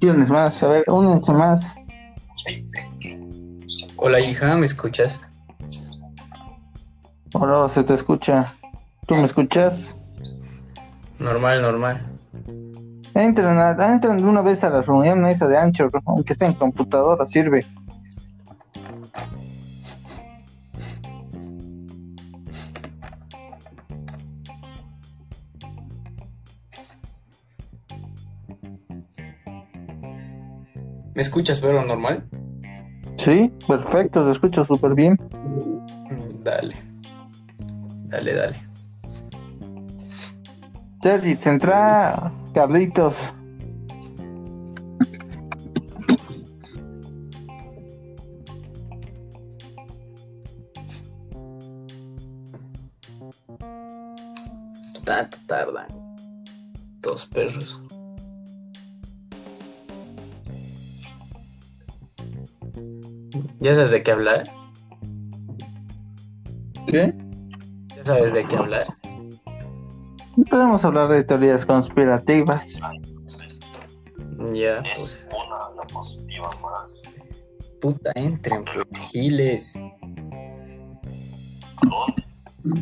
¿Quiénes más? A ver, únense más. Hola hija, ¿me escuchas? Hola, se te escucha. ¿Tú me escuchas? Normal, normal. Entren, a- entren de una vez a la reunión esa de Anchor, aunque esté en computadora, sirve. Escuchas, pero normal? Sí, perfecto, te escucho súper bien. Mm, Dale. Dale, dale. Sergi, centra, Carlitos. Tanto tardan. Dos perros. ¿Ya sabes de qué hablar? ¿Qué? ¿Ya sabes de qué hablar? Podemos hablar de teorías conspirativas. Ya, Es pues. una diapositiva más. Puta, entren, giles.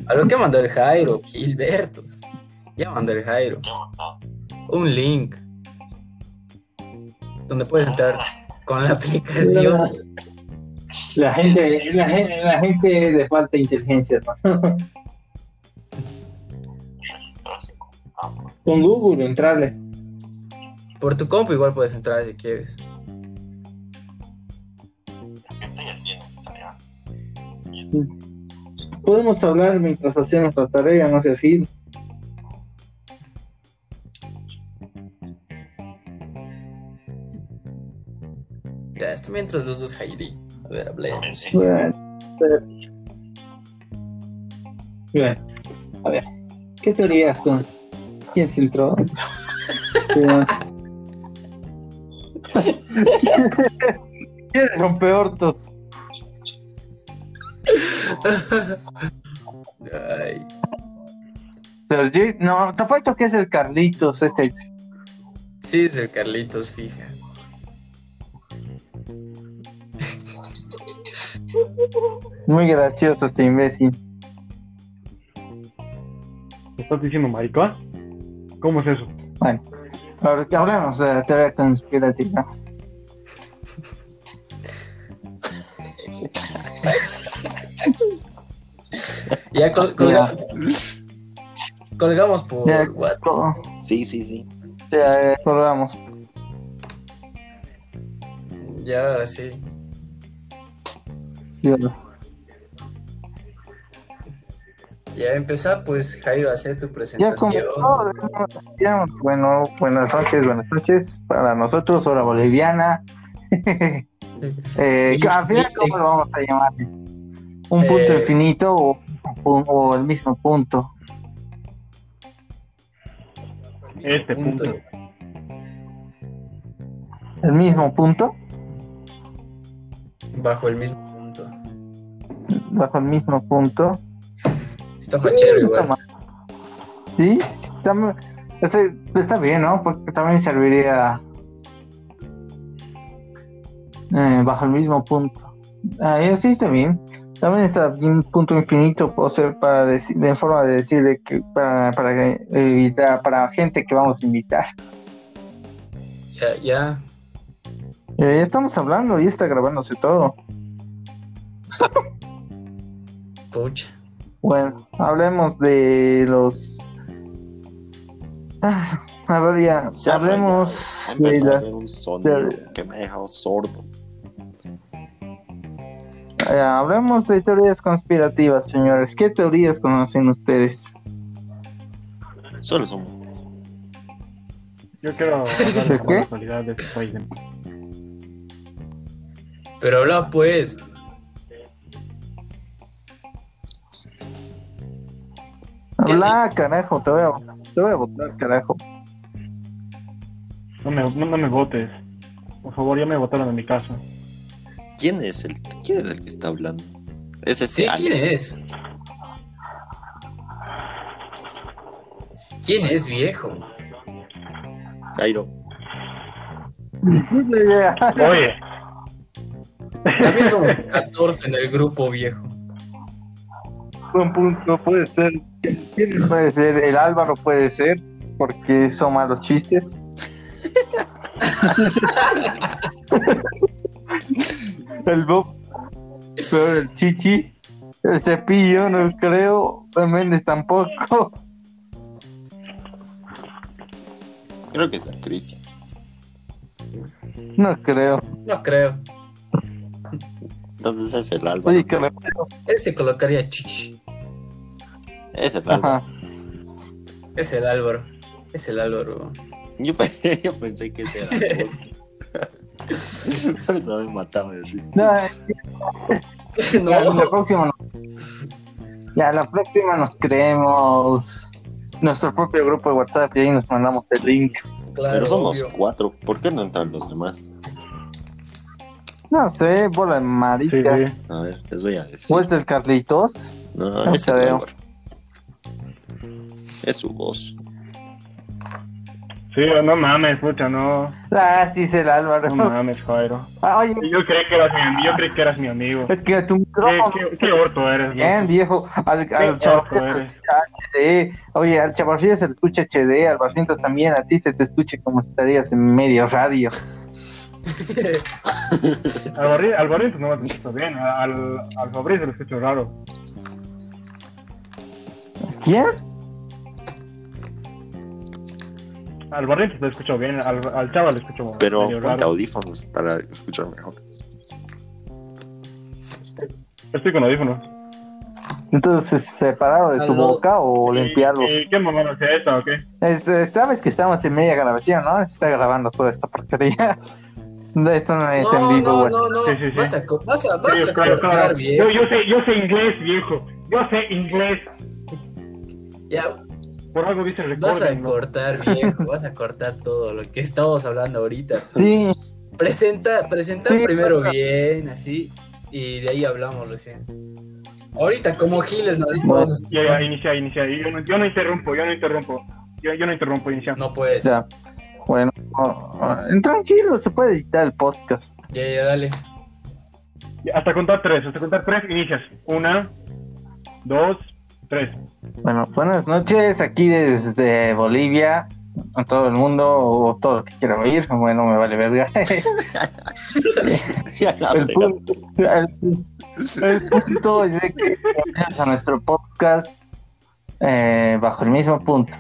A lo que mandó el Jairo, Gilberto. Ya mandó el Jairo. Un link. Donde puedes entrar con la aplicación. La gente, la gente, la gente le falta inteligencia, ¿no? Registrarse con Google, entrarle. Por tu compu igual puedes entrar si quieres. ¿Qué estoy haciendo? Tarea. Podemos hablar mientras hacemos la tarea, no sé así. Mientras los dos Jairi. A ver, hablemos. Bueno. A ver, ¿qué teorías con quién se entró? ¿Quién rompe hortos? Ay, Sergi, no, te apuesto que es el Carlitos, este. sí, es el Carlitos, fija. Muy gracioso este imbécil. ¿Me estás diciendo maricón? ¿Cómo es eso? Bueno, ahora que hablemos de la teoría conspirativa. Ya col- colga- colgamos por Ya, WhatsApp. co- Sí, sí, sí. ya, eh, colgamos. Ya, ahora sí. Ya empezar, pues Jairo, hacer tu presentación. ya, bueno, buenas noches, buenas noches para nosotros, hora boliviana. eh, al final, ¿cómo lo vamos a llamar? ¿Un punto Eh, infinito o, o- o el mismo punto? Este punto. ¿El mismo punto? Bajo el mismo punto. Bajo el mismo punto. Está fachero igual. Sí, está, está bien, ¿no? Porque también serviría eh, bajo el mismo punto. Ah, sí está bien. También está bien punto infinito, puede ser para decir, de forma de decirle que para, para evitar, para gente que vamos a invitar. Ya, ya. Ya estamos hablando y está grabándose todo. Pucha. Bueno, hablemos de los. Ah, a ver, ya, Se hablemos Ha de a las. hacer un sonido de- que me ha dejado sordo. Eh, hablemos de teorías conspirativas, señores. ¿Qué teorías conocen ustedes? Solo son. Yo quiero hablar ¿De la actualidad de. Pero habla pues. Habla, carajo, te voy a, te voy a votar, carajo. No me, no, no me votes. Por favor, ya me votaron en mi casa. ¿Quién es el, quién es el que está hablando? Es ese Sí, ¿quién es? ¿Quién es viejo? Jairo. Oye, También somos 14 en el grupo viejo. Buen punto, puede ser. ¿Quién puede ser? El Álvaro puede ser, porque son malos chistes. el Bob, pero el Chichi, el Cepillo, no creo. El Méndez tampoco. Creo que es el Cristian. No creo. No creo. Entonces es el Álvaro. Oye, que le- Él se colocaría chichi. Es el Álvaro. Ajá. Es el Álvaro. Es el Álvaro. Yo, pe- yo pensé que ese era. Por eso me mataba de risa. No, Ya, la No. próxima nos... Ya, la próxima nos creemos nuestro propio grupo de WhatsApp y ahí nos mandamos el link. Claro, Pero somos obvio. cuatro. ¿Por qué no entran los demás? No sé, bola de maricas. Sí, A ver, les voy a decir. ¿O es el Carlitos? No, No es el. Álvaro. Es su voz. sí, no mames, pucha, no. Ah, sí, es el Álvaro. No mames, Jairo. Ah, oye, Yo creí que eras mi, yo creí que eras mi amigo. es que tu ¿Qué, micrófono... qué, qué orto eres, Bien, ¿no? viejo. Al, Qué al HD. Oye, al chavarritas se le escucha HD, al Barrientos también. A ti se te escucha como si estarías en medio radio. Al pues, no me escucho bien. Al, al Fabriz se lo escucho raro. ¿Quién? Al barril lo escucho bien. Al, al chava le escucho Pero medio ponte audífonos para escuchar mejor. Estoy con audífonos. Entonces, ¿separado de tu Aló. boca o limpiarlo? ¿Y, y qué mamá es esta o qué? Este, Sabes que estamos en media grabación, ¿no? Se está grabando toda esta porquería. No, Esto no es en No, vivo, no, no, no. Sí, sí, sí. Vas a, vas a, vas a claro, cortar claro. bien. Yo, yo sé, yo sé inglés, viejo. Yo sé inglés. Ya, Por algo dice el vas a cortar viejo. Vas a cortar todo lo que estamos hablando ahorita. Sí, Presenta, presenta Sí, primero claro. bien, así. Y de ahí hablamos recién. Ahorita, como Giles, no dices, Bueno. vamos a- Ya, ya, inicia, inicia. Yo no, yo no interrumpo, yo no interrumpo. Yo, yo no interrumpo, inicia. No puedes. ya. Bueno, oh, oh, tranquilo, se puede editar el podcast. Ya, ya, dale. Hasta contar tres, hasta contar tres, inicias. Una, dos, tres. Bueno, buenas noches, aquí desde Bolivia, a todo el mundo, o todo lo que quiera oír. Bueno, me vale verga. El, punto, el- el punto es de que a nuestro podcast eh, bajo el mismo punto.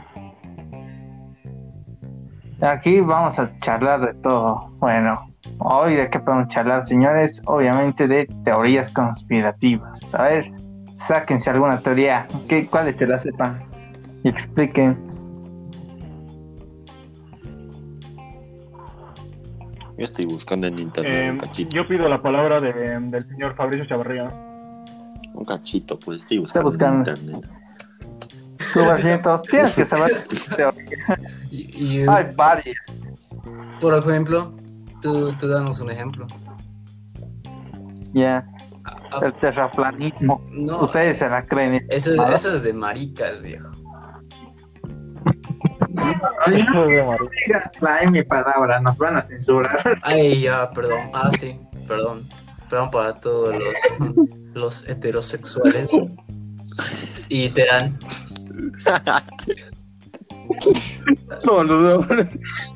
Aquí vamos a charlar de todo. Bueno, hoy de qué podemos charlar, señores, obviamente de teorías conspirativas. A ver, sáquense alguna teoría. ¿Qué, ¿Cuáles se la sepan? Y expliquen. Yo estoy buscando en internet Eh, un cachito. yo pido la palabra de- del señor Fabricio Chavarría. Un cachito, pues estoy buscando, buscando. en internet. Tienes que saber teoría. Y, y, Hay varias. por ejemplo, tú, tú danos un ejemplo. Ya, Ah, el terraplanismo. no, Ustedes se la creen. eso, eso es de maricas, viejo. Eso es de. Trae mi palabra, nos van a censurar. Ay, ya, perdón. Ah, sí, perdón. Perdón para todos los, los heterosexuales. Y te dan. Solo,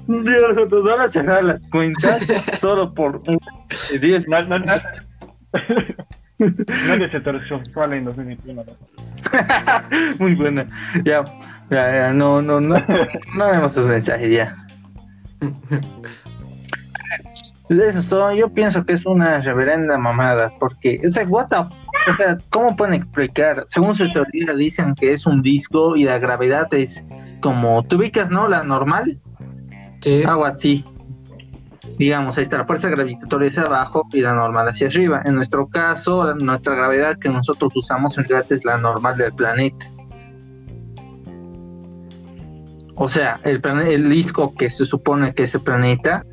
Dios, nos van a cerrar las cuentas solo por un- 10 Na- na- na- Nadie es heterosexual en 2021. ¿no? Muy buena. Ya, ya, ya, no, no, no. No vemos sus mensajes ya. Eso es todo. Yo pienso que es una reverenda mamada. Porque, o sea, what the f- o sea, ¿cómo pueden explicar? Según su teoría, dicen que es un disco y la gravedad es como. ¿Tú ubicas, no? La normal. Sí. Algo así. Digamos, ahí está la fuerza gravitatoria hacia abajo y la normal hacia arriba. En nuestro caso, nuestra gravedad que nosotros usamos en realidad es la normal del planeta. O sea, el, el disco que se supone que es el planeta,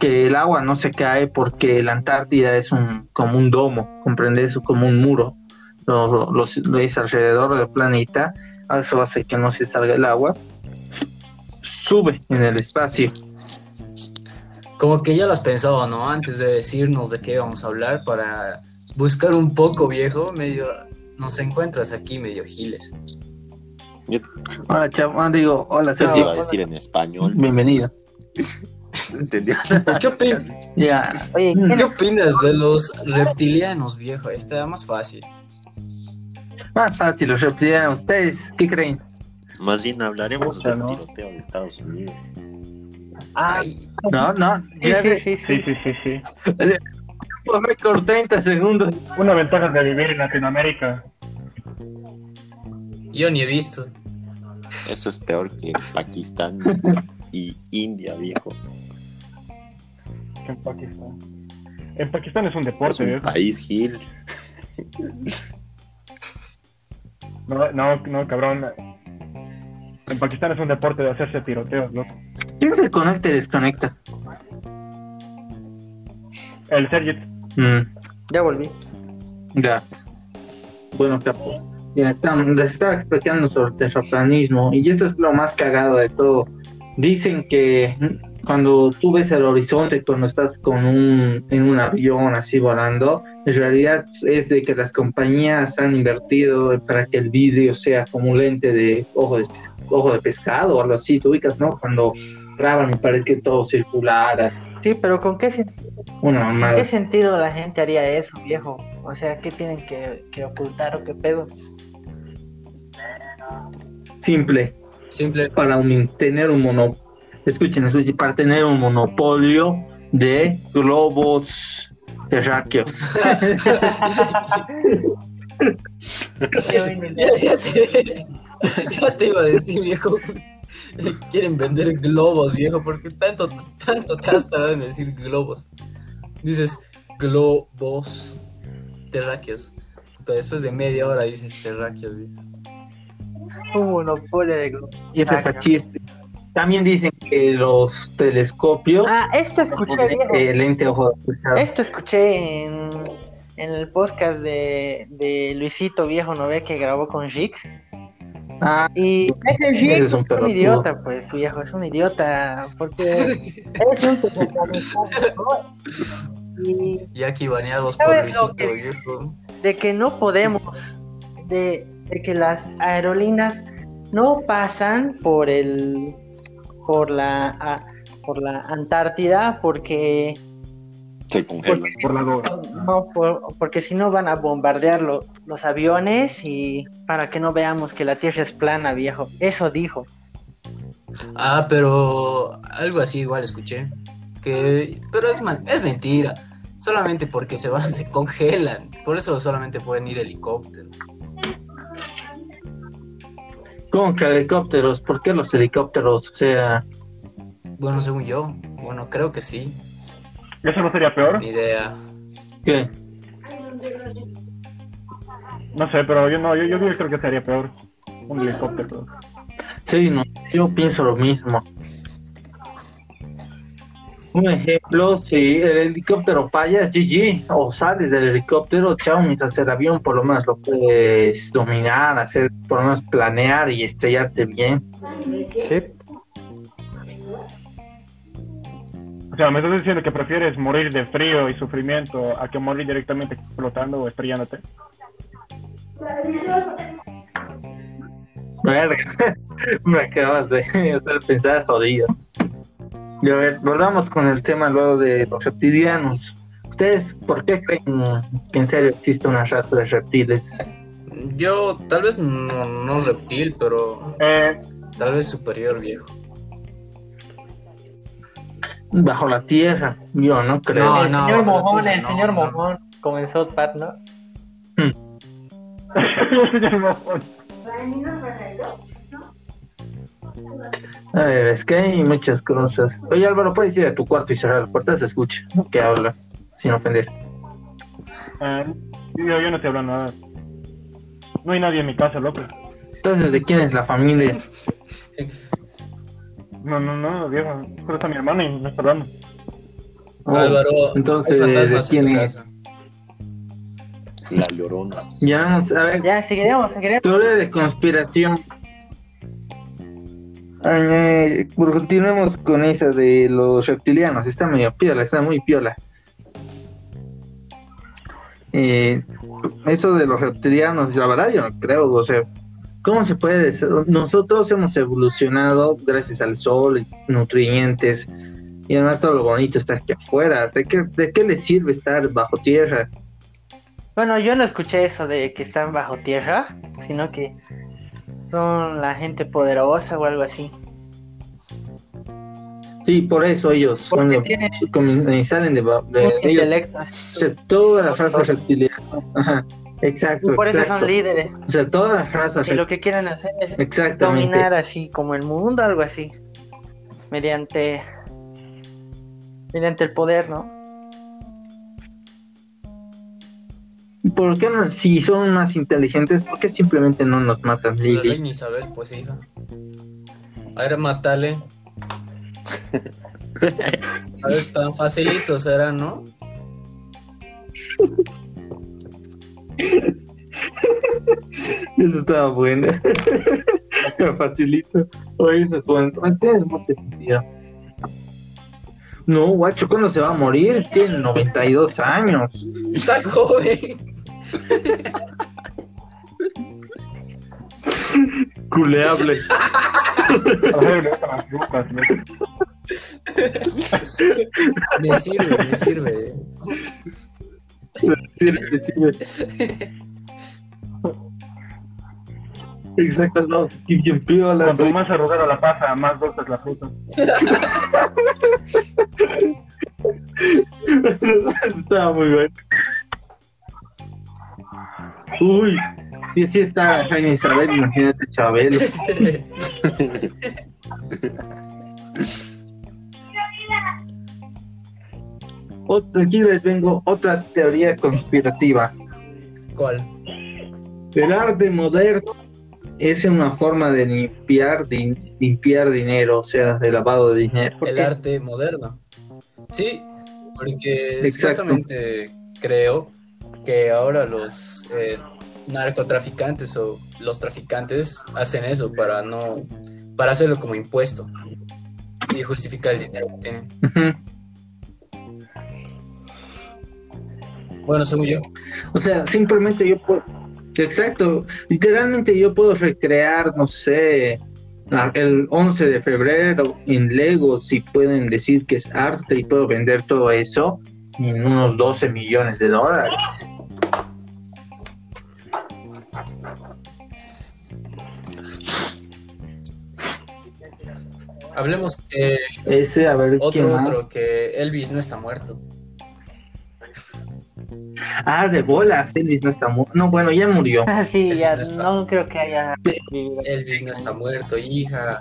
que el agua no se cae porque la Antártida es un como un domo, ¿comprendes? Como un muro. Lo- lo- lo es alrededor del planeta, eso hace que no se salga el agua. Sube en el espacio. Como que ya lo has pensado, ¿no? Antes de decirnos de qué vamos a hablar para buscar un poco, viejo, medio... Nos encuentras aquí medio giles. Hola, chavo. digo, hola, ¿Qué te iba a decir en español? Bienvenido. ¿Qué, opin- Ya. Oye, ¿Qué opinas de los reptilianos, viejo? Está más fácil. Más fácil, los reptilianos. ¿Ustedes qué creen? Más bien hablaremos Puta, del ¿no? tiroteo de Estados Unidos. Ah, Ay, No, no. sí, sí, sí, Sí, sí. sí, sí, sí. por récord 30 segundos. Una ventaja de vivir en Latinoamérica. yo ni he visto. Eso es peor que Pakistán y India, viejo. que En Pakistán. En Pakistán es un Es deporte, un viejo. país gil. No, no, no, cabrón. En Pakistán es un deporte de hacerse tiroteos, loco. ¿Quién se conecta y desconecta? El Sergio. Mm, Ya volví. ya. Bueno, capo. Ya estamos, les estaba explicando sobre el terraplanismo y esto es lo más cagado de todo. Dicen que cuando tú ves el horizonte, cuando estás con un, en un avión así volando, en realidad es de que las compañías han invertido para que el vidrio sea como un lente de ojo de, ojo de pescado o algo así, tú ubicas, ¿no? Cuando graban y parece que todo circular, Sí, pero ¿con qué, sen- una ¿qué sentido la gente haría eso, viejo? O sea, ¿qué tienen que, que ocultar o qué pedo? simple. Simple. para un- tener un mono, escuchen, escuchen, para tener un monopolio de globos terráqueos. Ya, ya te, ya te iba a decir, viejo. Quieren vender globos, viejo, porque tanto, tanto te has tardado en decir globos. Dices globos terráqueos. Puta, después de media hora dices terráqueos, viejo. Un monopolio de globos. Y ese es chiste. También dicen que los telescopios, Ah, esto escuché, el lente ojo de. Esto escuché en, en el podcast de, de Luisito Viejo, ¿no ve? Que grabó con Jix. Ah, Y ese Jix es es un un, idiota, pues, viejo, es un idiota. Porque es un. Y Y aquí baneados por ¿Sabes lo Luisito, que- viejo. de que no podemos, de, de que las aerolíneas no pasan por el, por la, a- por la Antártida porque Se congelan. Por la no, por- porque si no van a bombardear lo- los aviones y para que no veamos que la Tierra es plana, viejo. Eso dijo. Ah, pero algo así igual escuché. Que, pero es, es mentira. Solamente porque se van, se congelan. Por eso solamente pueden ir helicópteros. ¿Cómo que helicópteros? ¿Por qué los helicópteros? O sea, Bueno, según yo. Bueno, creo que sí. ¿Eso no sería peor? Ni idea. ¿qué? No sé, pero yo no, yo, yo creo que sería peor. Un helicóptero. Sí, no, yo pienso lo mismo. Un ejemplo, si el helicóptero falla, es GG, o sales del helicóptero, chao, mientras el avión por lo menos lo puedes dominar, hacer, por lo menos planear y estrellarte bien. Sí. O sea, me estás diciendo que prefieres morir de frío y sufrimiento a que morir directamente explotando o estrellándote. Verga, me acabas de hacer pensar jodido. Y a ver, volvamos con el tema luego de los reptilianos. ¿Ustedes por qué creen que en serio existe una raza de reptiles? Yo, tal vez no, no reptil, pero Eh, tal vez superior, viejo. Bajo la tierra, yo no creo. No, el no, señor Mojón, el no, señor no. Mojón, como en South Park, ¿no? señor Mojón. A ver, es que hay muchas cosas. Oye, Álvaro, puedes ir a tu cuarto y cerrar la puerta, se escucha que habla, sin ofender. Eh, yo, yo no estoy hablando nada. No hay nadie en mi casa, loco. Entonces, ¿de quién es la familia? No, no, no, viejo. Solo está mi hermano y no está hablando. Oh, Álvaro, entonces, ¿de quién en es? casa. La llorona. Ya, vamos a ver, Ya, seguiremos, seguiremos. teoría de conspiración. Eh, continuemos con esa de los reptilianos. Está medio piola, está muy piola. Eh, eso de los reptilianos, la verdad yo no creo, o sea, ¿cómo se puede decir? Nosotros hemos evolucionado gracias al sol, nutrientes, y además todo lo bonito está aquí afuera. ¿De qué, de qué le sirve estar bajo tierra? Bueno, yo no escuché eso de que están bajo tierra, sino que son la gente poderosa o algo así. Sí, por eso ellos son los tienen como- y salen de, de ellos, intelecto. las razas reptilianas. Ajá, exacto. Y por eso son líderes. O sea, todas las razas Y lo que quieren hacer es dominar así como el mundo, algo así. Mediante mediante el poder, ¿no? ¿Por qué no? Si son más inteligentes, ¿por qué simplemente no nos matan, La Lili? reina Isabel, pues hija. A ver, matale. A ver, tan facilito será, ¿no? Eso estaba bueno. Facilito. Oye, eso es bueno. Mucho sentido. No, guacho, ¿cuándo se va a morir? Tiene 92 años. Está joven. Culeable. A ver, me ¿no? Me sirve, me sirve. Sirve, sirve. Exacto, no. Cuanto más arrugada la pasa, más dulce es la fruta. Estaba muy bueno. Uy, sí, sí está reina Isabel, imagínate Chabelo. Otra- Aquí les vengo otra teoría conspirativa. ¿Cuál? El arte moderno es una forma de limpiar, din- limpiar dinero, o sea, de lavado de dinero. ¿Por El arte moderno. Sí, porque Exacto. supuestamente creo que ahora los eh, narcotraficantes o los traficantes hacen eso para no, para hacerlo como impuesto y justificar el dinero que tienen. Bueno, según yo. O sea, simplemente yo puedo. Exacto, literalmente yo puedo recrear, no sé, el 11 de febrero en Lego, si pueden decir que es arte y puedo vender todo eso en unos 12 millones de dólares. Hablemos que Ese, a ver, ¿qué otro, más? otro, que Elvis no está muerto. Ah, de bolas, Elvis no está muerto. No, bueno, ya murió. Ah, sí, Elvis ya no está. no creo que haya. Elvis no está muerto, hija.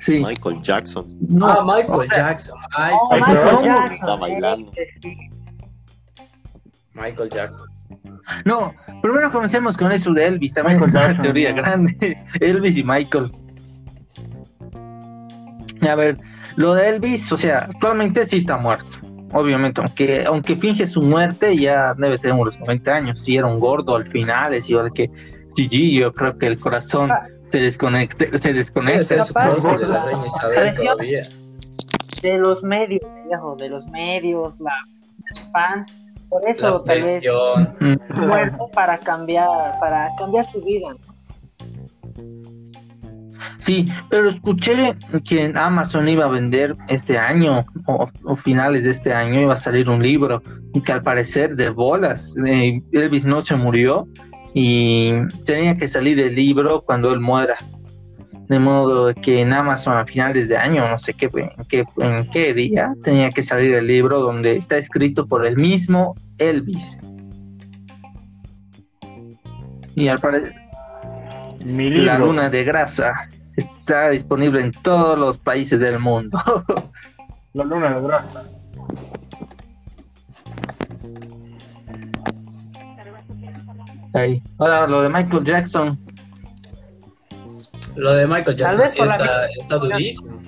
Sí. Michael Jackson. No, ah, Michael o sea, Jackson. Ay, Oh, Michael Jackson, Está bailando. Michael Jackson. No, primero comencemos con eso de Elvis, también Michael es una Jackson, teoría grande. Elvis y Michael. A ver, lo de Elvis, o sea, actualmente sí está muerto. Obviamente, aunque, aunque finge su muerte, ya debe tener unos 90 años. Si era un gordo al final, es igual que Gigi, yo creo que el corazón se desconecta, se desconecta. Capaz, de la reina Isabel presión. todavía. de los medios, viejo, de los medios, la los fans, por eso La tal vez presión. Muerto para cambiar, para cambiar su vida. Sí, pero escuché que en Amazon iba a vender este año o, o finales de este año iba a salir un libro y que al parecer de bolas eh, Elvis no se murió y tenía que salir el libro cuando él muera. De modo que en Amazon a finales de año, no sé qué, en qué, en qué día, tenía que salir el libro donde está escrito por el mismo Elvis. Y al parecer Mi la libro. luna de grasa está disponible en todos los países del mundo. La luna de grasa. Ahí. Ahora lo de Michael Jackson. Lo de Michael Jackson vez sí está, está durísimo.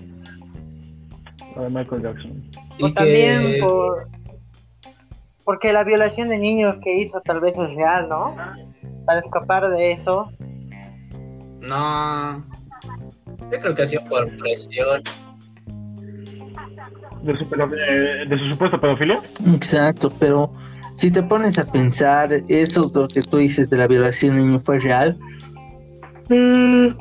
La de Michael Jackson. Y O también por porque la violación de niños que hizo tal vez es real, ¿no? Para escapar de eso, no, Yo creo que ha sido por presión. de su, pedo- de, de su supuesta pedofilia. Exacto, pero si te pones a pensar, eso lo que tú dices de la violación del niño fue real. eh,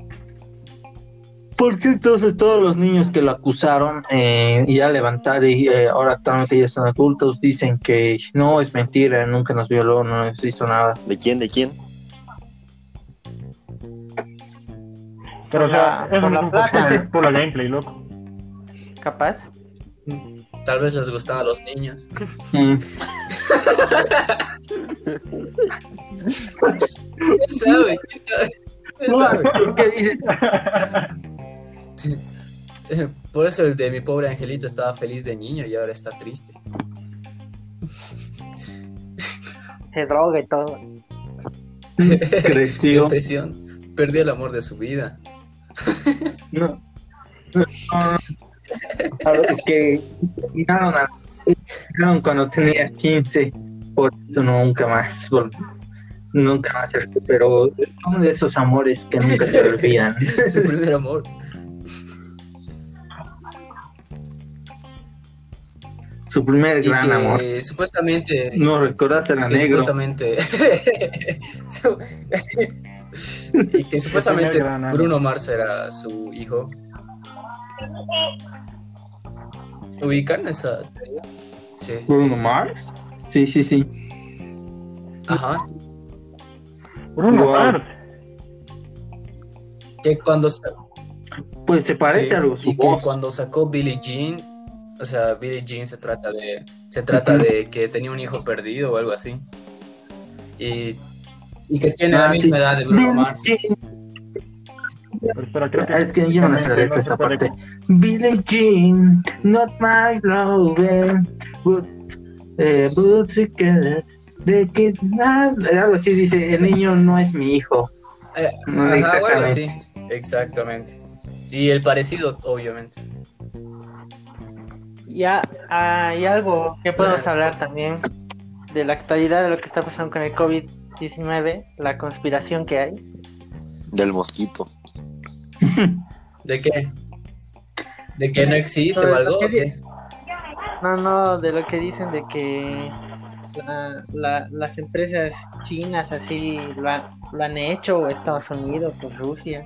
¿Por qué entonces todos los niños que lo acusaron eh, y ya levantaron y eh, ahora actualmente ya son adultos dicen que no es mentira, nunca nos violó, no nos hizo nada? ¿De quién? ¿De quién? Pero, o sea, la- eso por no la es plata. por, por la gameplay, loco. Capaz. Tal vez les gustaba a los niños. Mm, ¿Quién sabe? ¿Quién sabe? ¿Quién sabe? ¿Por qué dices? Sí. Eh, Por eso el de mi pobre angelito estaba feliz de niño y ahora está triste. Se droga y todo. Creció. Depresión. Perdió el amor de su vida. No. No, no. Claro, es que terminaron, a- terminaron cuando tenía 15, por eso nunca más, nunca más se recuperó. Son de esos amores que nunca se olvidan. Su primer amor. Su primer gran que amor. supuestamente. No recordaste a que negro. supuestamente. su- y que supuestamente. Bruno Mars era su hijo. ¿Ubican esa teoría? Sí. Bruno Mars. Sí, sí, sí. Ajá. Bruno Wow. Mars. Que cuando Pues se parece sí, algo su y que cuando sacó Billie Jean, o sea, Billie Jean se trata de se trata de que tenía un hijo perdido o algo así. Y, y que tiene la Ah, misma sí. edad de Bruno Mars. Sí, Pero creo que. Es que yo no sé leer esa parte. Billie Jean, not my love, but, eh, but together, de que nada, algo así dice, el niño no es mi hijo. Eh, No, ajá, o algo exactamente. así. Exactamente. Y el parecido, obviamente. Ya hay algo que podemos hablar también de la actualidad de lo que está pasando con el COVID-19, la conspiración que hay. Del mosquito. ¿De qué? ¿De que no existe o algo? que? No, no, de lo que dicen de que la- la- las empresas chinas así lo, han- lo han hecho, o Estados Unidos, o Rusia,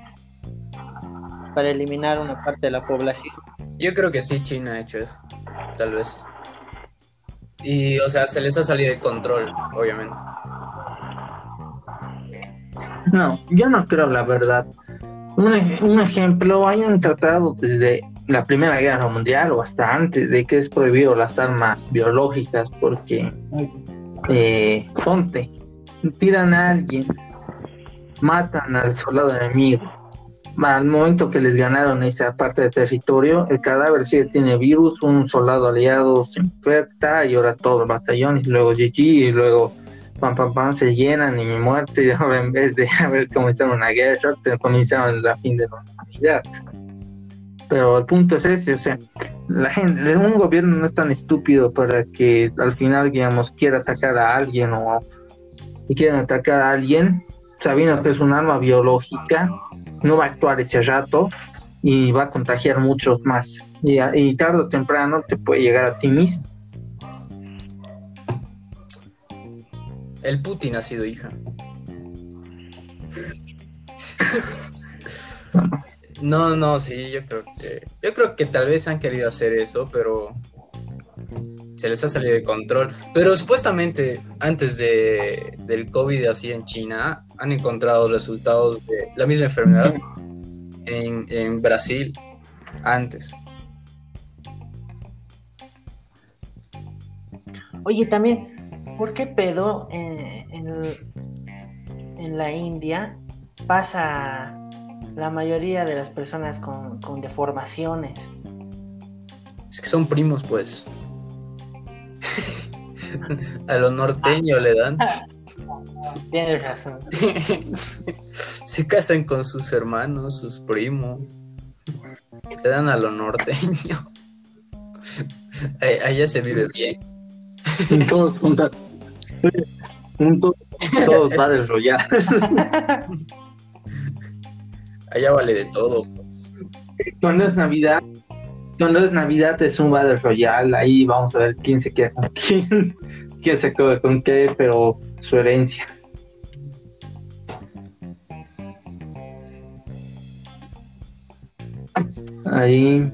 para eliminar una parte de la población. Yo creo que sí, China ha hecho eso. Tal vez. Y, o sea, se les ha salido de control, obviamente. No, yo no creo la verdad. Un, ej- un ejemplo, hay un tratado desde la Primera Guerra Mundial o hasta antes de que es prohibido las armas biológicas porque, eh, ponte, tiran a alguien, matan al soldado enemigo. Al momento que les ganaron esa parte de territorio, el cadáver sí tiene virus, un soldado aliado se infecta y ahora todo el batallón y luego GG y luego pam pam pam se llenan y mi muerte en vez de haber comenzado una guerra comenzaron la fin de la humanidad. Pero el punto es ese o sea la gente un gobierno no es tan estúpido para que al final digamos quiera atacar a alguien o y atacar a alguien sabiendo que es un arma biológica no va a actuar ese rato y va a contagiar muchos más. Y tarde o temprano te puede llegar a ti mismo El Putin ha sido hija. No, no, sí, yo creo que. Yo creo que tal vez han querido hacer eso, pero. Se les ha salido de control. Pero supuestamente, antes de, del COVID así en China, han encontrado resultados de la misma enfermedad en, en Brasil antes. Oye, también, ¿por qué pedo eh, en, en la India pasa la mayoría de las personas con, con deformaciones? Es que son primos, pues. A lo norteño le dan. Tienes razón. Se casan con sus hermanos, sus primos. Le dan a lo norteño. Allá se vive bien. todos juntos juntos todos padres royales Allá vale de todo. cuando es Navidad, cuando es Navidad es un Battle Royale, ahí vamos a ver quién se queda con quién, quién se queda con qué, pero su herencia. Ahí.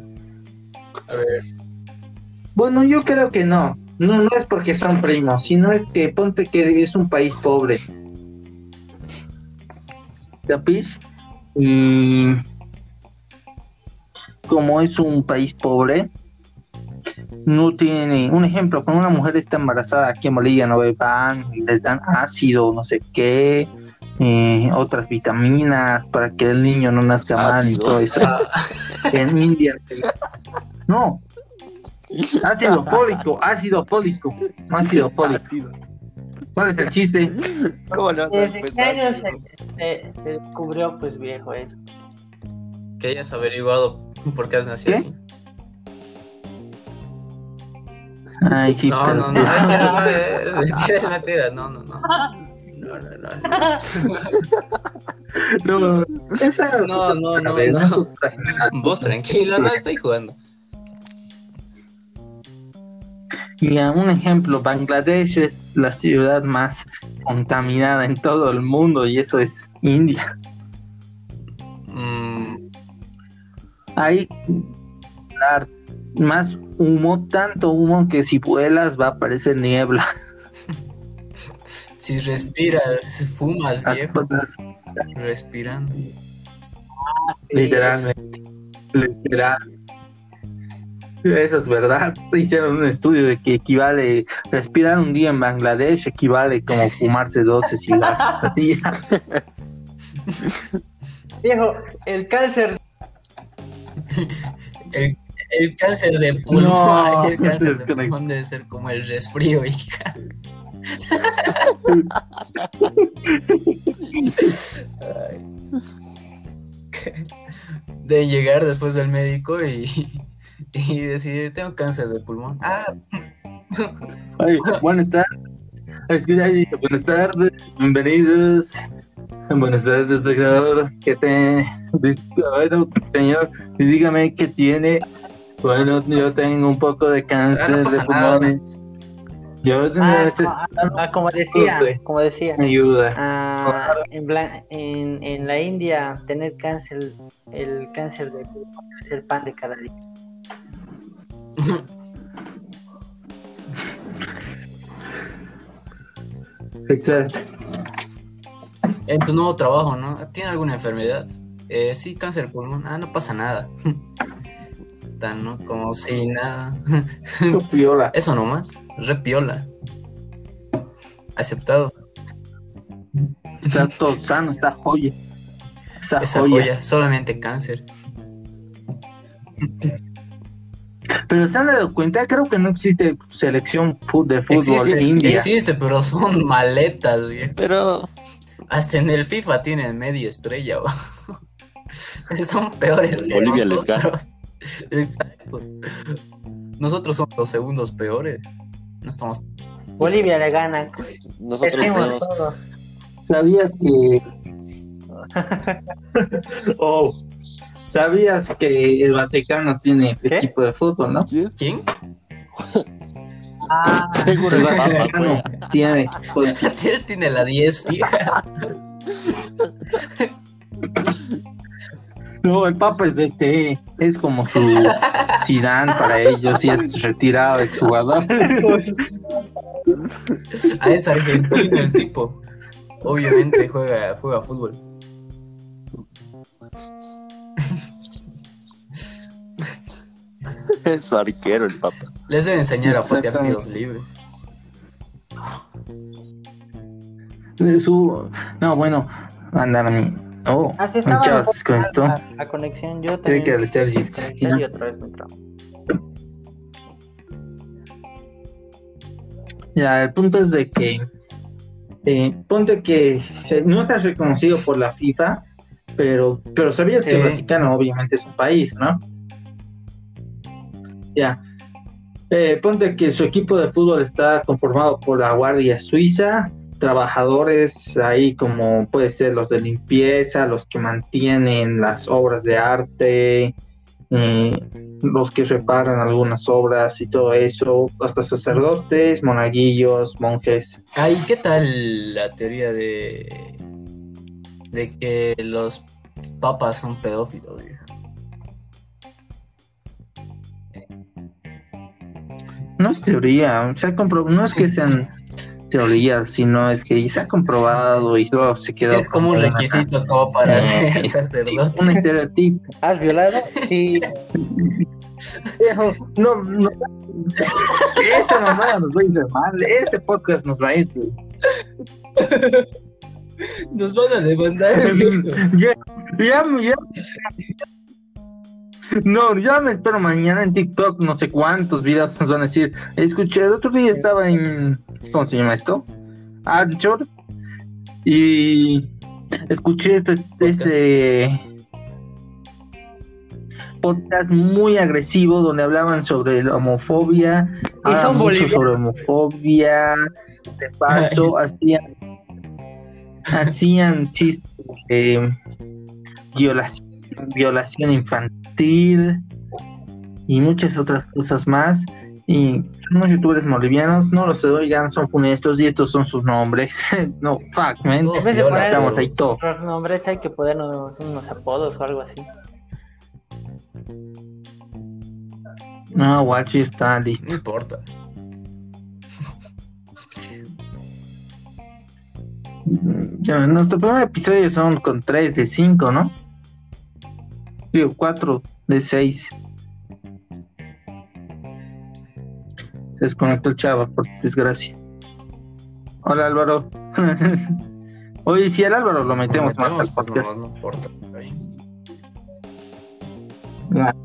A ver, Bueno, yo creo que no. No, no es porque son primos, sino es que ponte que es un país pobre. ¿Capis? Y como es un país pobre, no tiene, un ejemplo, cuando una mujer está embarazada aquí en Bolivia no van, les dan ácido, no sé qué, eh, otras vitaminas para que el niño no nazca mal y todo eso. En India. No, ácido fólico, ácido fólico, ácido fólico. ¿Cuál es el chiste? ¿Cómo no? ¿Desde Pues, qué año se, se- se descubrió, pues viejo, eso? que hayas averiguado por qué has nacido ¿Qué? así. Ay, sí, No, no, no, mentira, no, es mentira, es mentira, no, no, no. No, no, no. No, No, no, no, A ver, no. Vos tranquilo, no estoy jugando. Mira, un ejemplo, Bangladesh es la ciudad más contaminada en todo el mundo y eso es India. Mm, Hay más humo, tanto humo que si vuelas va a aparecer niebla. si respiras, fumas, Las viejo, respirando. literalmente, literal. Eso es verdad. Hicieron un estudio de que equivale, respirar un día en Bangladesh equivale como fumarse 12 cigarros al día. Viejo, el cáncer El, el cáncer de pulmón, No, el cáncer de pulmón debe ser como el resfrío, hija. Ay. De llegar después del médico y, y decir, tengo cáncer de pulmón. Ah, Ay, buenas tardes. Buenas tardes, bienvenidos. Buenas tardes, doctor. ¿Qué te. Bueno, señor, dígame qué tiene. Bueno, yo tengo un poco de cáncer no de nada. pulmones. Yo Ah, necesito ah, ah, como decía, como decía. ayuda. ah, en, blan- en, en la India, tener cáncer, el cáncer de pulmón es el pan de cada día. Exacto. en tu nuevo trabajo, ¿no? ¿Tiene alguna enfermedad? Eh, sí, cáncer de pulmón. Ah, no pasa nada. Tan, ¿no? Como si nada. Piola. Eso nomás, re piola. Aceptado. Está todo sano, está joya. Esa, Esa joya. joya, solamente cáncer. Pero se han dado cuenta, creo que no existe selección de fútbol Existe, india. existe, pero son maletas, viejo. Pero, Hasta en el FIFA tienen media estrella, va. Son peores que Bolivia les nosotros. Exacto. Nosotros somos los segundos peores. No estamos. Bolivia le gana. nosotros tenemos. todo. ¿Sabías que... oh, ¿sabías que el Vaticano tiene ¿Qué? equipo de fútbol, no? ¿Quién? Ah, Seguro el Papa, Vaticano tiene... pues, tiene la 10 fija. No, el Papa es de T, es como su Zidane para ellos y es retirado exjugador. Ah, es argentino el tipo. Obviamente juega, juega fútbol. Es su arquero el Papa. Les debe enseñar a patear tiros libres. Su... No, bueno, andar a mí. Oh, así estaba se desconectó. la, la conexión. Yo Tiene que Sergi. y otra vez me trabo. Ya, el punto es de que eh, ponte que eh, no estás reconocido por la FIFA, pero, pero sabías que el Vaticano obviamente es un país, ¿no? Ya. Eh, ponte que su equipo de fútbol está conformado por la Guardia Suiza, trabajadores ahí como puede ser los de limpieza, los que mantienen las obras de arte, eh, los que reparan algunas obras y todo eso, hasta sacerdotes, monaguillos, monjes. Ah, ¿y qué tal la teoría de, de que los papas son pedófilos, viejo? No es teoría, se ha compro- no es que sean teorías, sino es que se ha comprobado y luego se quedó Es como un una- requisito como para Eh, ser sacerdote. un estereotipo. ¿Has violado? Sí. No, no. Esta mamada nos va a ir de mal. Este podcast nos va a ir. de- Nos van a demandar, viejo. ya, ya, ya. No, ya me espero mañana en TikTok, no sé cuántos videos nos van a decir. Escuché, el otro día estaba en. ¿Cómo se llama esto? Anchor. Y escuché este, este podcast muy agresivo donde hablaban sobre la homofobia. son mucho sobre homofobia. De paso, hacían, hacían chistes de violación, violación infantil y muchas otras cosas más. Y son unos youtubers bolivianos, no los oigan, son funestos y estos son sus nombres. no, fuck, man. Todo En vez de viola, poner- Estamos ahí todos. Los nombres hay que ponernos unos apodos o algo así. No, Guachi está listo. No importa. Nuestro primer episodio son con 3 de 5, ¿no? Digo, 4 de 6. Se desconectó el chava, por desgracia. Hola Álvaro. Oye, si al Álvaro lo metemos más al pues, podcast. No, no importa.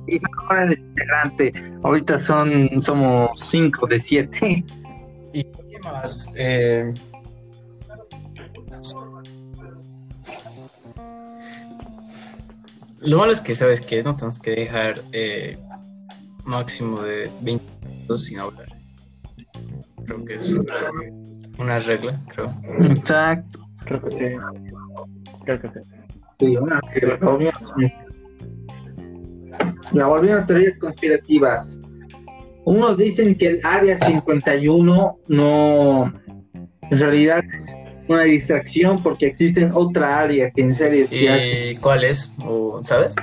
y ahora eres integrante. Ahorita son, somos 5 de 7. ¿Y qué más? Eh, Lo malo es que, ¿sabes que No tenemos que dejar eh, máximo de 20 minutos sin hablar. Creo que es una regla, creo. Exacto. Creo que sí. Creo que sí. Sí, una que la volvieron- La volvieron a teorías conspirativas. Unos dicen que el área 51 no, en realidad es una distracción porque existe otra área que en serio sí hace. ¿Y cuál es? ¿O, ¿Sabes?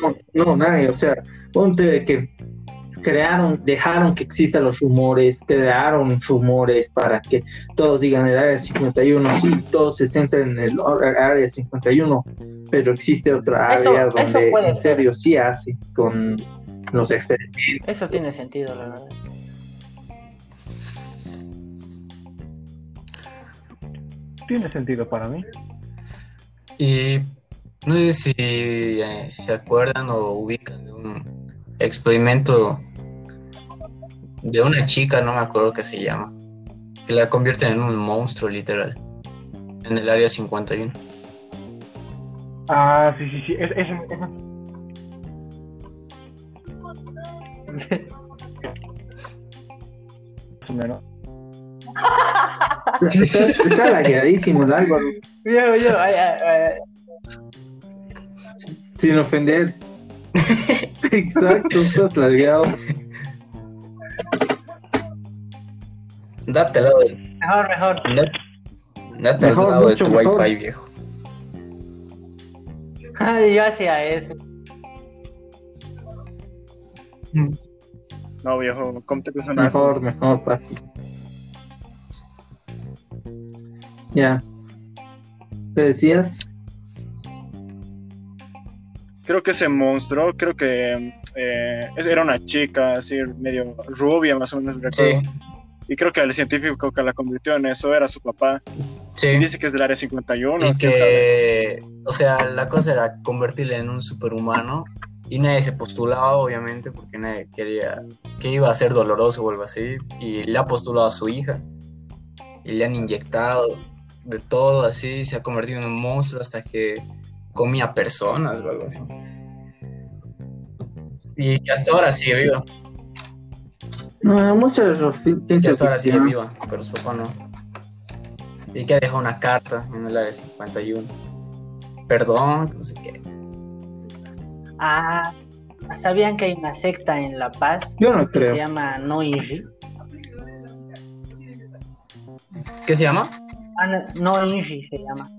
No, no, nadie, o sea, ponte de que crearon, dejaron que existan los rumores, crearon rumores para que todos digan el área 51, sí, todos se centran en el área 51, pero existe otra Eso- área eso donde en ser. serio sí hace con los experimentos. Eso tiene sentido, la verdad. Tiene sentido para mí. Y no sé si eh, se acuerdan o ubican de un experimento de una chica, no me acuerdo qué se llama, que la convierten en un monstruo literal en el área 51. Ah, sí, sí, sí. Es, es, es- Más o menos. Está, está lagueadísimo el Álvaro, Yo, yo, ay, ay, ay. sin ofender. Exacto, estás lagueado. Date al lado de, Mejor, mejor. date, al lado de tu mejor. wifi viejo. Ay, yo hacía eso. No, viejo, ¿cómo te Mejor, mejor, papi. Ya. ¿Qué decías? Creo que ese monstruo, creo que eh, era una chica, así medio rubia, más o menos, recuerdo. Sí, Y creo que el científico que la convirtió en eso era su papá. sí. Dice que es del área 51. Y que, o sea, la cosa era convertirle en un superhumano y nadie se postulaba, obviamente, porque nadie quería que iba a ser doloroso o algo así. Y le ha postulado a su hija y le han inyectado de todo así, se ha convertido en un monstruo hasta que comía personas o algo así. Y que hasta ahora sigue viva, No, muchas que ciencias hasta ahora sigue viva, pero su papá no. Y que ha dejado una carta en el área 51. Perdón, no sé qué. Ah, ¿sabían que hay una secta en La Paz Yo no que creo. se llama No Inri? ¿Qué se llama? Ah, no, Inri se llama.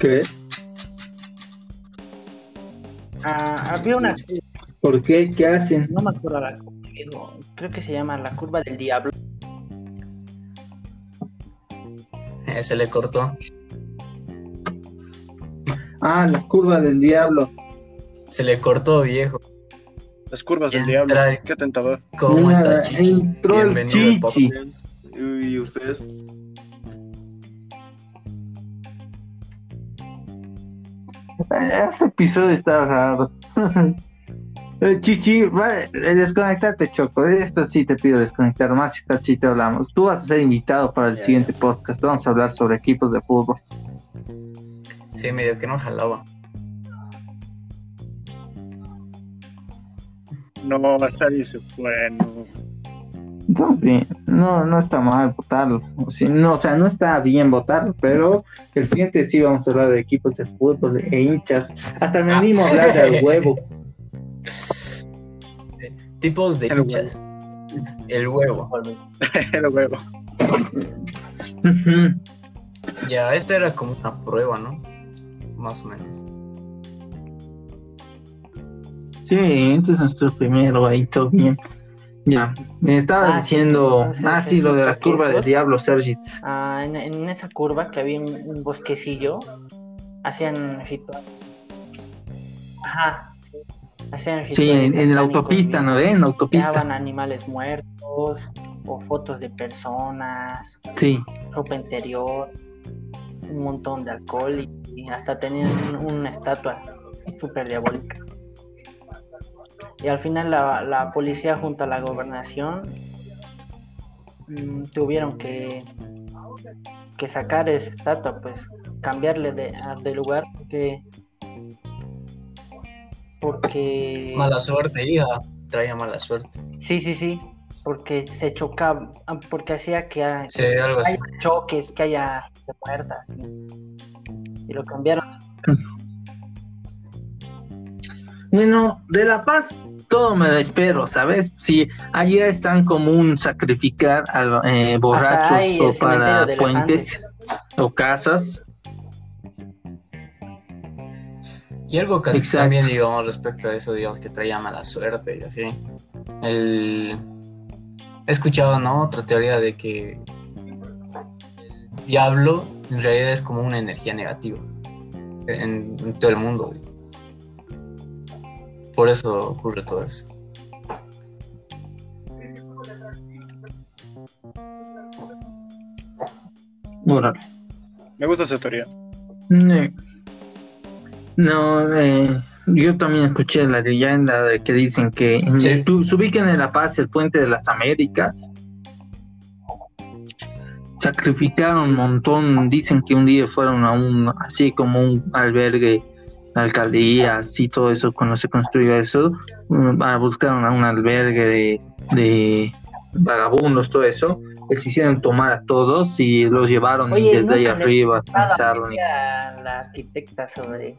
¿Qué? Ah, había una, ¿Por qué? ¿Qué hacen? no me acuerdo la creo que se llama la curva del diablo. Eh, se le cortó. Ah, la curva del diablo. Se le cortó, viejo. Las curvas del diablo. Qué tentador. ¿Cómo estás, Chichi? Bienvenido al podcast. ¿Y ustedes? Este episodio está raro. Eh, Chichi, va, eh, desconectate, Choco. Esto sí te pido desconectar. Más cachito hablamos. Tú vas a ser invitado para el siguiente podcast. Vamos a hablar sobre equipos de fútbol. Sí, medio que no jalaba. No, hasta dice, bueno. No, no está mal votarlo. O sea, no, o sea, no está bien votarlo, pero el siguiente sí vamos a hablar de equipos de fútbol e hinchas. Hasta me animo a hablar del huevo. Tipos de El hinchas. El huevo. El huevo. Ya, esta era como una prueba, ¿no? Más o menos. Sí, este es nuestro primero, ahí todo bien. Ya, me estabas Ah, sí, diciendo, entonces, ah, sí, lo de la curva del diablo, Sergit. Ah, en, en esa curva que había un, un bosquecillo, hacían rituales. Ajá, sí. Hacían Sí, en, en la autopista, ¿no? ¿Eh? En la autopista. Dejaban animales muertos o fotos de personas, Sí, ropa interior, un montón de alcohol y, y hasta tenían un- una estatua súper diabólica. Y al final la, la policía junto a la gobernación mm, tuvieron que, que sacar esa estatua, pues cambiarle de, de lugar porque porque Mala suerte, hija. Traía mala suerte. sí sí sí porque se chocaba porque hacía que, ha- Sí, algo así. haya choques, que haya gente muerta. así. Y lo cambiaron. Bueno, de La Paz todo me lo espero, ¿sabes? Si allá es tan común sacrificar a eh, borrachos o para puentes o casas, Y algo que Exacto. también, digamos, respecto a eso, digamos, que traía mala suerte y así. El... He escuchado, ¿no? Otra teoría de que el diablo en realidad es como una energía negativa en, en todo el mundo. Por eso ocurre todo eso. órale. Me gusta esa teoría. Ne- No, eh, yo también escuché la leyenda de que dicen que en- Sí. tu- se ubican en La Paz el puente de las Américas. Sacrificaron un montón, dicen que un día fueron a un, así como un albergue, alcaldías y todo eso, cuando se construyó eso, buscaron a un albergue de, de vagabundos, todo eso, les hicieron tomar a todos y los llevaron Oye, desde ahí arriba, pensaron, a la arquitecta sobre,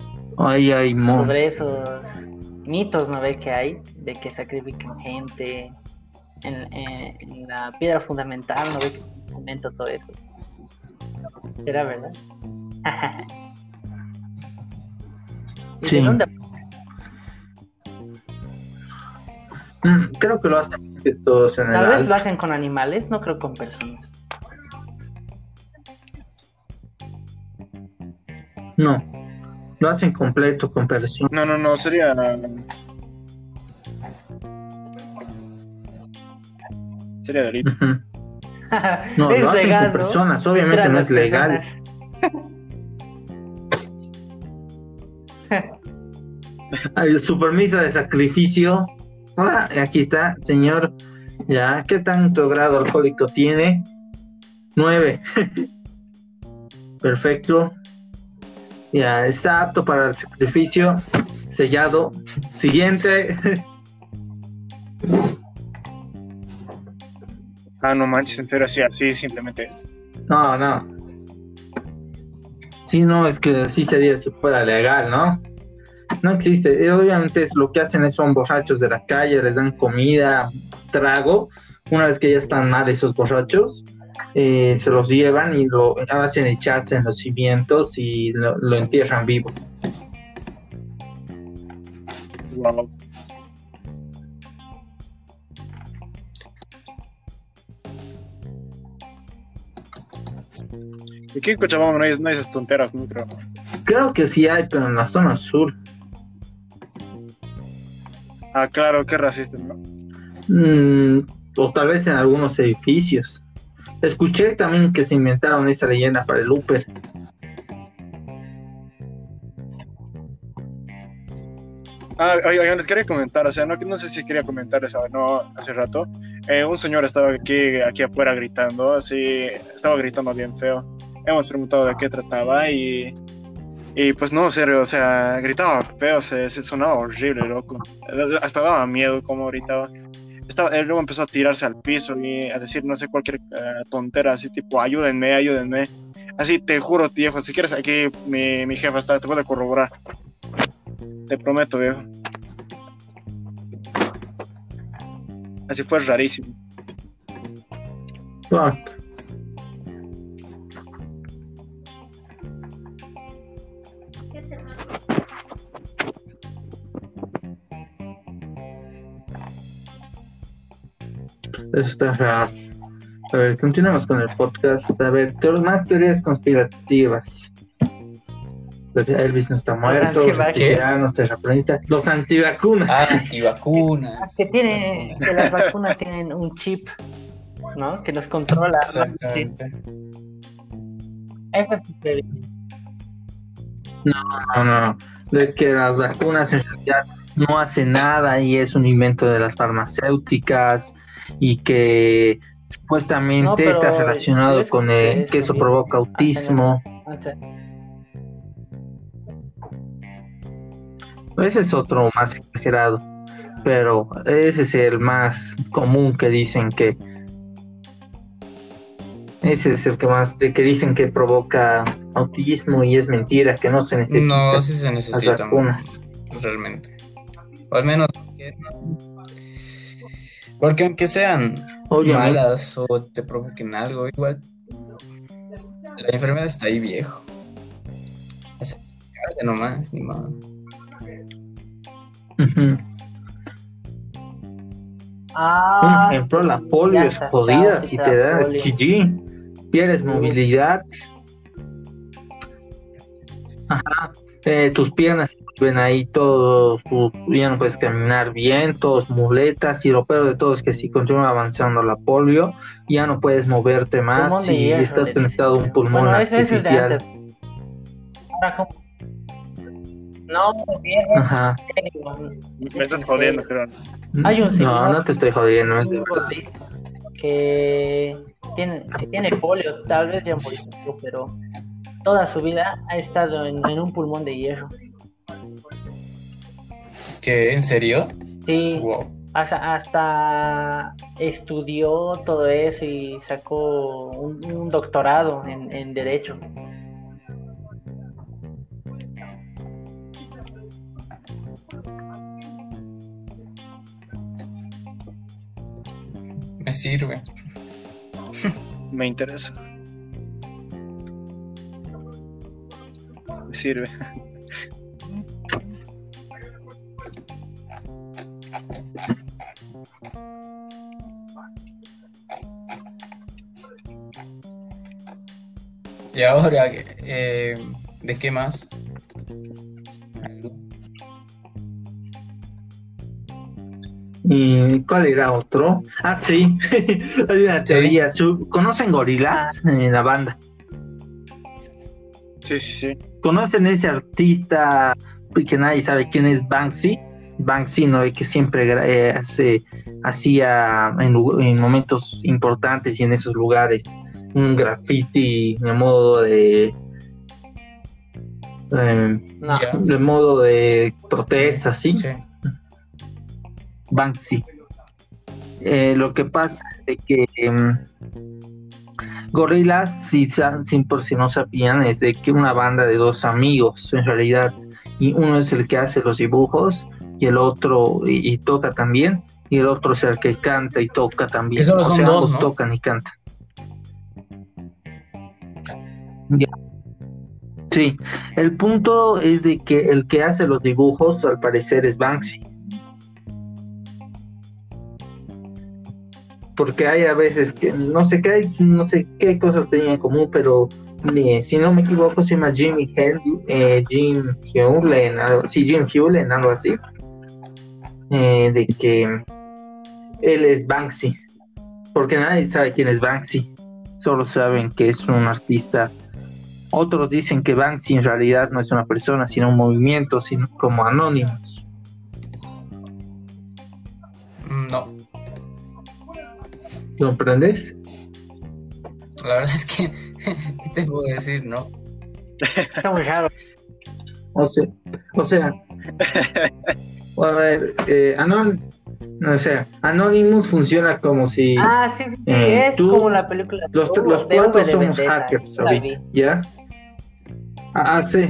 sobre esos mitos, ¿no ve que hay? De que sacrifican gente en, en- en la piedra fundamental, ¿no ve que todo eso? ¿Será verdad? ¿Y Sí. de dónde? Mm, Creo que lo hacen todos en Tal el vez al- lo hacen con animales, no creo con personas. No, lo hacen completo con personas. No, no, no, sería. Sería delito. Ujú. No, Es lo hacen legal, con ¿no? personas, obviamente no es legal. Su permiso de sacrificio. Ah, aquí está, señor. Ya, ¿qué tanto grado alcohólico tiene? Nueve. Perfecto. Ya, está apto para el sacrificio. Sellado. Siguiente. Ah, no manches, en serio, así, así simplemente es. No, no. Sí, no, es que sí sería si fuera legal, ¿no? No existe. Eh, Obviamente es lo que hacen es son borrachos de la calle, les dan comida, trago. Una vez que ya están mal esos borrachos, eh, se los llevan y lo hacen echarse en los cimientos y lo, lo entierran vivo. Wow. Aquí en Cochabamba no hay, no hay esas tonteras, no creo. Creo que sí hay, pero en la zona sur. Ah, claro, qué racista, ¿no? Mm, o tal vez en algunos edificios. Escuché también que se inventaron esa leyenda para el Uber. Ah, oigan, les quería comentar, o sea, no, no sé si quería comentar eso, no, hace rato. Eh, un señor estaba aquí, aquí afuera gritando, así, estaba gritando bien feo. Hemos preguntado de qué trataba y, y pues no, serio, o sea, gritaba feo, se, se sonaba horrible, loco. Hasta daba miedo como gritaba. Estaba, él luego empezó a tirarse al piso y a decir, no sé, cualquier eh, tontera, así tipo, ayúdenme, ayúdenme. Así, te juro, viejo, si quieres, aquí mi, mi jefa está, te puede corroborar. Te prometo, viejo. Así fue rarísimo. Fuck. Eso está raro. A ver, continuamos con el podcast. A ver, te- más teorías conspirativas. Pues Elvis no está muerto, los terraplanistas, los antivacunas. Ah, antivacunas. Que, tiene, que las vacunas tienen un chip, ¿no? Que nos controla. Exactamente. Esa es tu teoría. No, no, no. De que las vacunas en realidad no hacen nada y es un invento de las farmacéuticas y que supuestamente No, está relacionado es- con el, es que eso provoca autismo. O sea, Ese es otro más exagerado, pero ese es el más común que dicen que ese es el que más de que dicen que provoca autismo y es mentira que no se necesita No, sí se las necesitan, vacunas. realmente. O al menos. que no. Porque aunque sean Obviamente. malas o te provoquen algo, igual. La enfermedad está ahí, viejo. Es acercarse nomás, ni. Un Ah, ejemplo, la polio es jodida si te das polio. GG, pierdes movilidad. Ajá. Eh, tus piernas ven ahí todos, ya no puedes caminar bien, todos muletas y lo peor de todo es que si continúa avanzando la polio, ya no puedes moverte más y hierro, estás conectado a un pulmón Bueno, es artificial. antes. Ahora, ¿cómo? No, viejo. Ajá. Me estás jodiendo, creo. Hay un No, señor- no te estoy jodiendo, es de verdad. que tiene, que tiene polio, tal vez ya murió, pero toda su vida ha estado en, en un pulmón de hierro. ¿Qué? ¿En serio? Sí, Wow. hasta, hasta estudió todo eso y sacó un, un doctorado en, en Derecho. Me sirve. Me interesa. Me sirve. Y ahora, eh, ¿de qué más? ¿Y cuál era otro? Ah, sí, hay una teoría. ¿Conocen gorilas en la banda? Sí, sí, sí. ¿Conocen ese artista que nadie sabe quién es Banksy? Banksy, ¿no? El que siempre eh, hace, hacía en momentos importantes y en esos lugares un graffiti de modo de. eh, No, de modo de protesta, ¿sí? Sí. Banksy. Eh, lo que pasa es de que em, Gorillaz, si, si por si no sabían, es de que una banda de dos amigos, en realidad, y uno es el que hace los dibujos y el otro y, y toca también y el otro es el que canta y toca también. Que solo O son sea, dos, ambos ¿no? tocan y cantan. Sí, el punto es de que el que hace los dibujos al parecer es Banksy. Porque hay a veces que no sé qué hay, no sé qué cosas tenían en común, pero eh, si no me equivoco se llama Jimmy Hen- eh, Jim Hewlett, sí, Jim Hewlett, algo así. Eh, de que él es Banksy. Porque nadie sabe quién es Banksy. Solo saben que es un artista. Otros dicen que Banksy en realidad no es una persona, sino un movimiento, sino como anónimos. Mm, No, ¿Comprendes? la verdad es que, ¿qué te puedo decir? No. Está muy raro. O sea, o sea a ver, eh, Anon- o sea, Anonymous funciona como si Ah, sí, Eh, es tú- como la película. los, los cuatro somos hackers vi. ¿ya? Ah, ah, sí.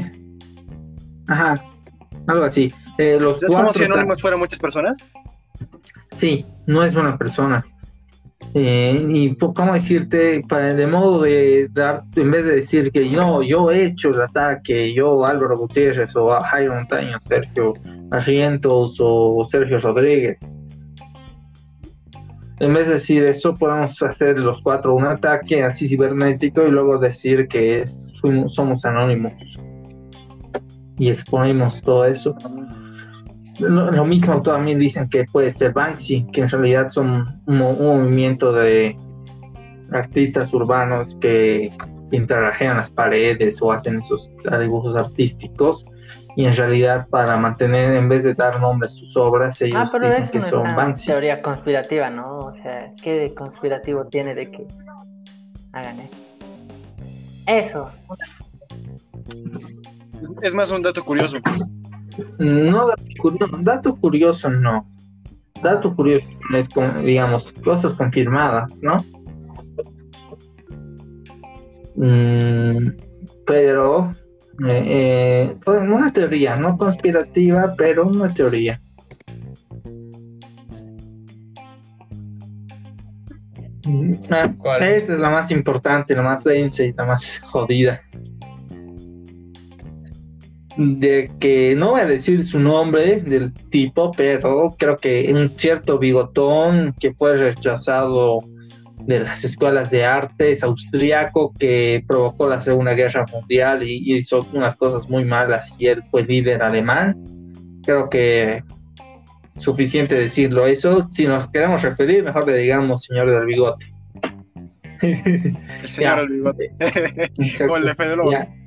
Ajá, algo así. Eh, los ¿Es como si Anonymous fueran muchas personas? Sí, no es una persona. Eh, y cómo decirte, para, de modo de dar, en vez de decir que no, yo he hecho el ataque, yo Álvaro Gutiérrez o Jairo Montaño, Sergio Arrientos o Sergio Rodríguez. En vez de decir eso, podemos hacer los cuatro un ataque así cibernético y luego decir que es, fuimos- somos anónimos. Y exponemos todo eso. Lo, mismo también dicen que puede ser Banksy, que en realidad son un movimiento de artistas urbanos que interrajean las paredes o hacen esos dibujos artísticos y en realidad para mantener, en vez de dar nombre a sus obras, ellos Ah, pero dicen eso que no es son una Banksy. teoría conspirativa, ¿no? O sea, ¿qué de conspirativo tiene de que hagan eso? Eso. Es- Es más un dato curioso. No, dato curioso, no. Dato curioso es, como, digamos, cosas confirmadas, ¿no? Mm, pero, eh, eh, pues, una teoría, no conspirativa, pero una teoría. Mm, ah, ¿Cuál? Esta es la más importante, la más densa y la más jodida. De que no voy a decir su nombre del tipo, pero creo que un cierto bigotón que fue rechazado de las escuelas de artes austriaco que provocó la Segunda Guerra Mundial y hizo unas cosas muy malas y él fue líder alemán. Creo que suficiente decirlo eso. Si nos queremos referir, mejor le digamos señor del bigote. El señor del bigote. Como el de.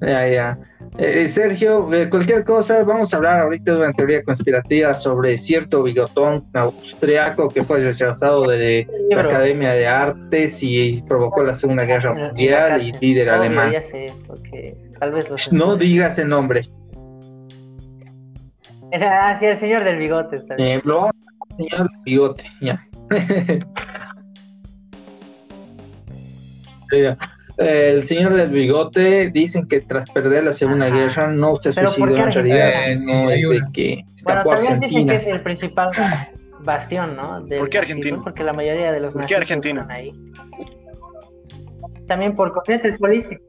Ya. Ya, ya. Eh, Sergio, eh, cualquier cosa, vamos a hablar ahorita de una teoría conspirativa sobre cierto bigotón austriaco que fue rechazado de la. Academia de Artes y provocó la Segunda Guerra Mundial y líder Obvio, alemán. Ya sé, porque tal vez los No digas el nombre. Ah, sí, el señor del bigote. está bien. Eh, lo señor bigote, ya. Mira, El señor del bigote dicen que tras perder la Segunda Ajá. Guerra no se Pero ¿por suicidó en realidad, Eh, sí, hay es de que Bueno, también dicen que Argentina. es el principal bastión, ¿no? Del ¿Por qué Argentina? Porque la mayoría de los ¿Por qué Argentina? ahí. También por corriente política.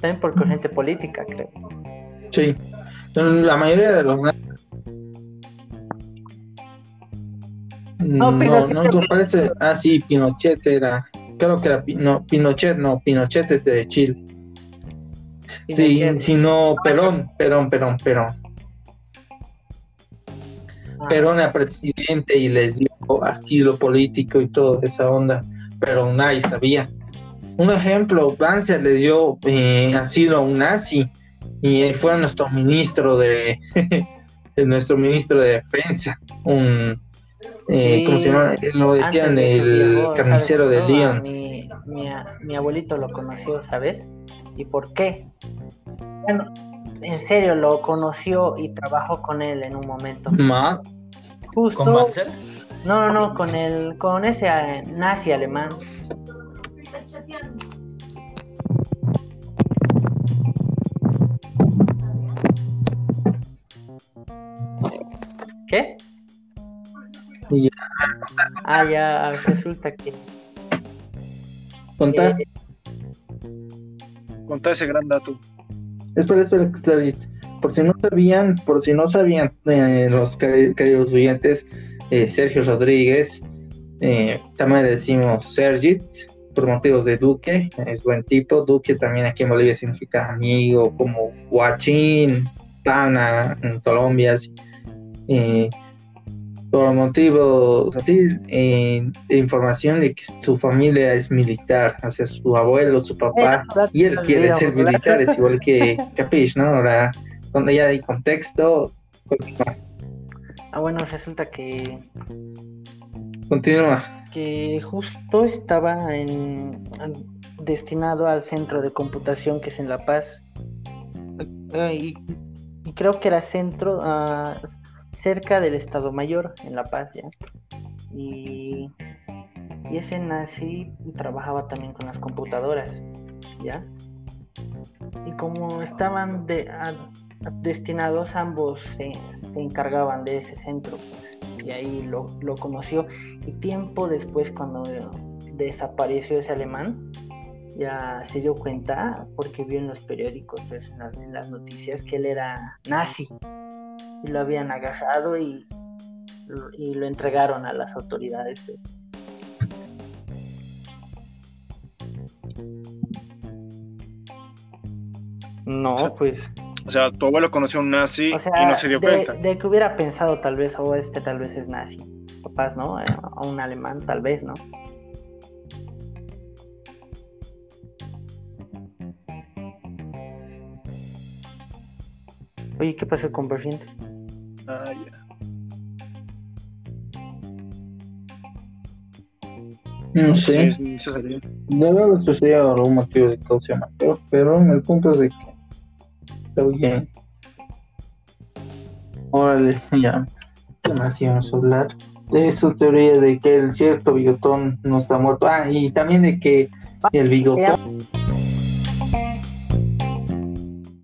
También por corriente política, creo. Sí. La mayoría de los nazis- No, No, Pinochet no, parece. Ah, sí, Pinochet era. Creo que era. No, Pinochet, no, Pinochet es de Chile. Sí, Pinochet. si no, Perón, Perón, Perón, Perón. Ah, Perón era presidente y les dio asilo político y toda esa onda, pero nadie sabía. Un ejemplo, Banzer le dio eh, asilo a un nazi y él fue nuestro ministro de, de nuestro ministro de defensa, un eh, ¿cómo se llama? Eh, lo decían el carnicero de Lyon. Mi, abuelito lo conoció, ¿sabes? ¿Y por qué? Bueno, en serio, lo conoció y trabajó con él en un momento. ¿Con Banzer? No, no, no, con, el, con ese eh, nazi alemán. ¿Qué? Y ya. Ah, ya resulta que Contar. eh, Contá ese gran dato. Espera, espera. Por si no sabían, por si no sabían eh, los queri- queridos oyentes, eh, Sergio Rodríguez, eh, también le decimos Sergits, por motivos de Duque, es buen tipo. Duque también aquí en Bolivia significa amigo, como guachín, pana en Colombia. así. Eh, por motivos así, eh, de información de que su familia es militar, o sea, su abuelo, su papá, y él quiere ser militar, es igual que Capish, ¿no? Ahora, donde ya hay contexto, continúa. Ah, bueno, resulta que, continúa. que justo estaba en, destinado al centro de computación que es en La Paz. Eh, y, y creo que era centro ah, cerca del Estado Mayor en La Paz, ¿ya? Y, y ese nazi trabajaba también con las computadoras, ¿ya? Y como estaban de, destinados, ambos se, se encargaban de ese centro, pues, y ahí lo, lo conoció. Y tiempo después, cuando desapareció ese alemán, ya se dio cuenta, porque vio en los periódicos, pues, en las noticias, que él era nazi. Y lo habían agarrado y, y lo entregaron a las autoridades. pues. No, O sea, pues. O sea, tu abuelo conoció a un nazi O sea, y no se dio de, cuenta. de que hubiera pensado tal vez, o este tal vez es nazi. Capaz, ¿no? Eh, A un alemán, tal vez, ¿no? Oye, ¿qué pasó con Berlín? Ah, ya. No sé, sí, sí sabía. debe haber sucedido algún motivo de causa mayor, pero el punto de que está bien. Órale, ya. ¿Qué más íbamos a hablar? De su teoría de que el cierto bigotón no está muerto. Ah, y también de que el bigotón